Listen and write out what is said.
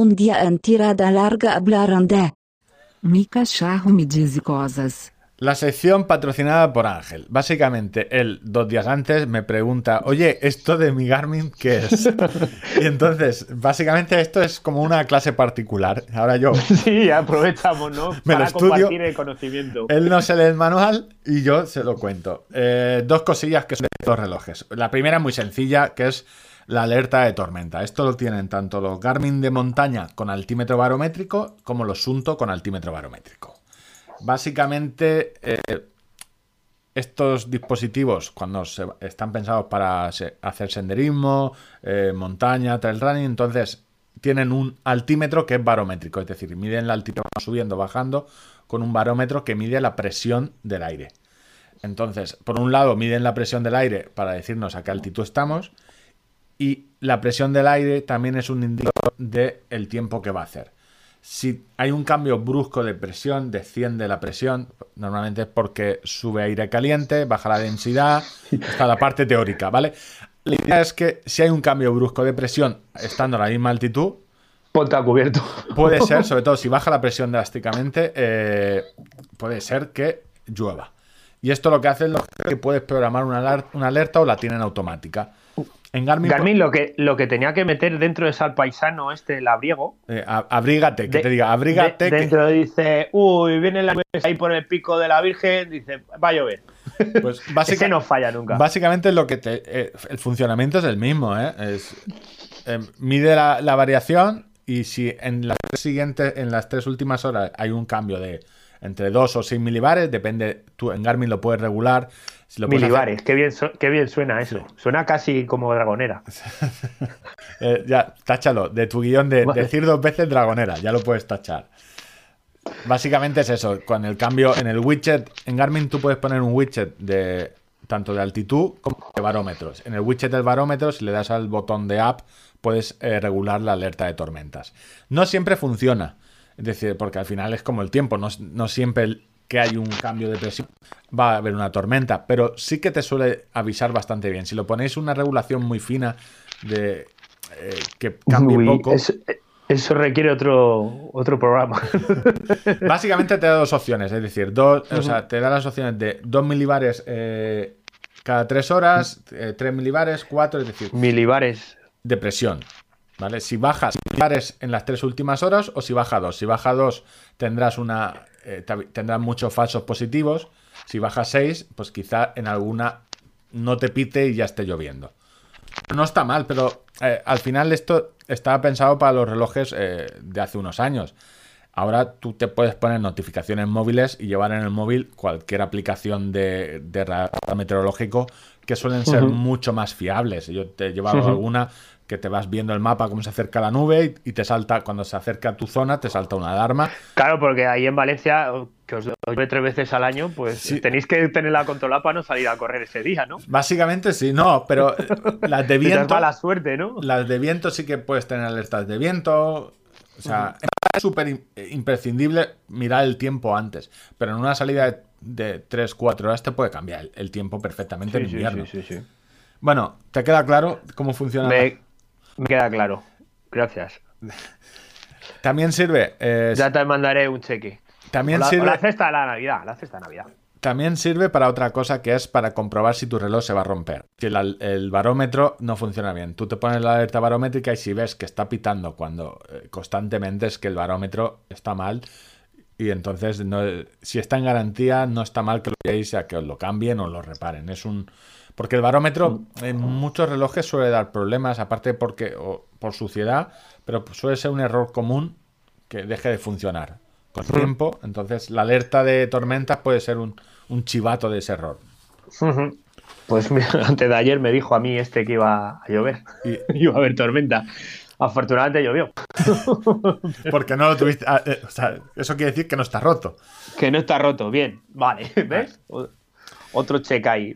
Un dia en tirada larga hablaron de Mi cachorro me diz cosas. La sección patrocinada por Ángel. Básicamente, él dos días antes me pregunta, oye, ¿esto de mi Garmin qué es? y entonces, básicamente esto es como una clase particular. Ahora yo Sí, aprovechamos, ¿no? Me lo Para estudio. compartir el conocimiento. Él no se lee el manual y yo se lo cuento. Eh, dos cosillas que son de estos relojes. La primera es muy sencilla, que es la alerta de tormenta. Esto lo tienen tanto los Garmin de montaña con altímetro barométrico como los Sunto con altímetro barométrico. Básicamente, eh, estos dispositivos, cuando están pensados para hacer senderismo, eh, montaña, trail running, entonces tienen un altímetro que es barométrico, es decir, miden la altitud subiendo, bajando, con un barómetro que mide la presión del aire. Entonces, por un lado, miden la presión del aire para decirnos a qué altitud estamos, y la presión del aire también es un indicador del tiempo que va a hacer. Si hay un cambio brusco de presión, desciende la presión, normalmente es porque sube aire caliente, baja la densidad, está la parte teórica, ¿vale? La idea es que si hay un cambio brusco de presión estando a la misma altitud, Ponte a cubierto. puede ser, sobre todo si baja la presión drásticamente, eh, puede ser que llueva. Y esto lo que hace es lo que puedes programar una alerta o la tienen automática. En Garmin, Garmin lo que, lo que tenía que meter dentro es al paisano este, el abriego. eh, abrígate, que De- te diga, abrígate. de- que- dentro dice, uy, viene la ahí por el pico de la Virgen, dice, va a llover. pues, básica- Ese no falla nunca. Básicamente lo que te, eh, el funcionamiento es el mismo, ¿eh? Es, eh, mide la, la variación y si en las tres siguientes, en las tres últimas horas hay un cambio de entre 2 o 6 milibares, depende, tú en Garmin lo puedes regular. Si lo hacer- Milibares, qué bien, su- qué bien suena eso. Suena casi como dragonera. Eh, ya, táchalo, de tu guion de Vale. decir dos veces dragonera, ya lo puedes tachar. Básicamente es eso, con el cambio en el widget, en Garmin tú puedes poner un widget de tanto de altitud como de barómetros. En el widget del barómetro, si le das al botón de app, puedes eh, regular la alerta de tormentas. No siempre funciona, es decir, porque al final es como el tiempo, no, no siempre que hay un cambio de presión va a haber una tormenta, pero sí que te suele avisar bastante bien. Si lo ponéis una regulación muy fina de eh, que cambie Uy, poco, eso, eso requiere otro, otro programa. básicamente te da dos opciones, es decir, dos, o sea, te da las opciones de 2 milibares eh, cada 3 horas, 3 milibares, 4, es decir, Milibares. de presión. ¿Vale? Si bajas en las tres últimas horas o si baja 2. Si baja 2 tendrás una eh, te- tendrás muchos falsos positivos. Si baja 6, pues quizá en alguna no te pite y ya esté lloviendo. No está mal, pero eh, al final esto estaba pensado para los relojes eh, de hace unos años. Ahora tú te puedes poner notificaciones móviles y llevar en el móvil cualquier aplicación de, de radar meteorológico que suelen ser mucho más fiables. Yo te he llevado alguna que te vas viendo el mapa, cómo se acerca la nube y, y te salta, cuando se acerca a tu zona, te salta una alarma. Claro, porque ahí en Valencia, que os llueve tres veces al año, pues Sí. tenéis que tenerla controlada para no salir a correr ese día, ¿no? Básicamente sí, no, pero eh, las de viento... mala suerte, ¿no? Las de viento sí que puedes tener alertas de viento. O sea, es súper im- imprescindible mirar el tiempo antes. Pero en una salida de, 3-4 horas te puede cambiar el, el tiempo perfectamente en Sí, sí, invierno. sí, sí, sí. Bueno, ¿te queda claro cómo funciona? Me, me queda claro. Gracias. También sirve. eh, Ya te mandaré un cheque. también O la, o sirve. la cesta de la Navidad, la cesta de Navidad. También sirve para otra cosa que es para comprobar si tu reloj se va a romper. Si el, barómetro no funciona bien. Tú te pones la alerta barométrica y si ves que está pitando cuando eh, constantemente es que el barómetro está mal. Y entonces, no- si está en garantía, no está mal que lo veáis a que os lo cambien o lo reparen. Es un. Porque el barómetro en muchos relojes suele dar problemas, aparte porque o por suciedad, pero suele ser un error común que deje de funcionar con el tiempo. Entonces, la alerta de tormentas puede ser un, un chivato de ese error. Pues mira, antes de ayer me dijo a mí este que iba a llover. Y- iba a haber tormenta. Afortunadamente llovió. Porque no lo tuviste. ah, eh, o sea, eso quiere decir que no está roto. Que no está roto. Bien, vale. ¿Ves? Otro cheque ahí.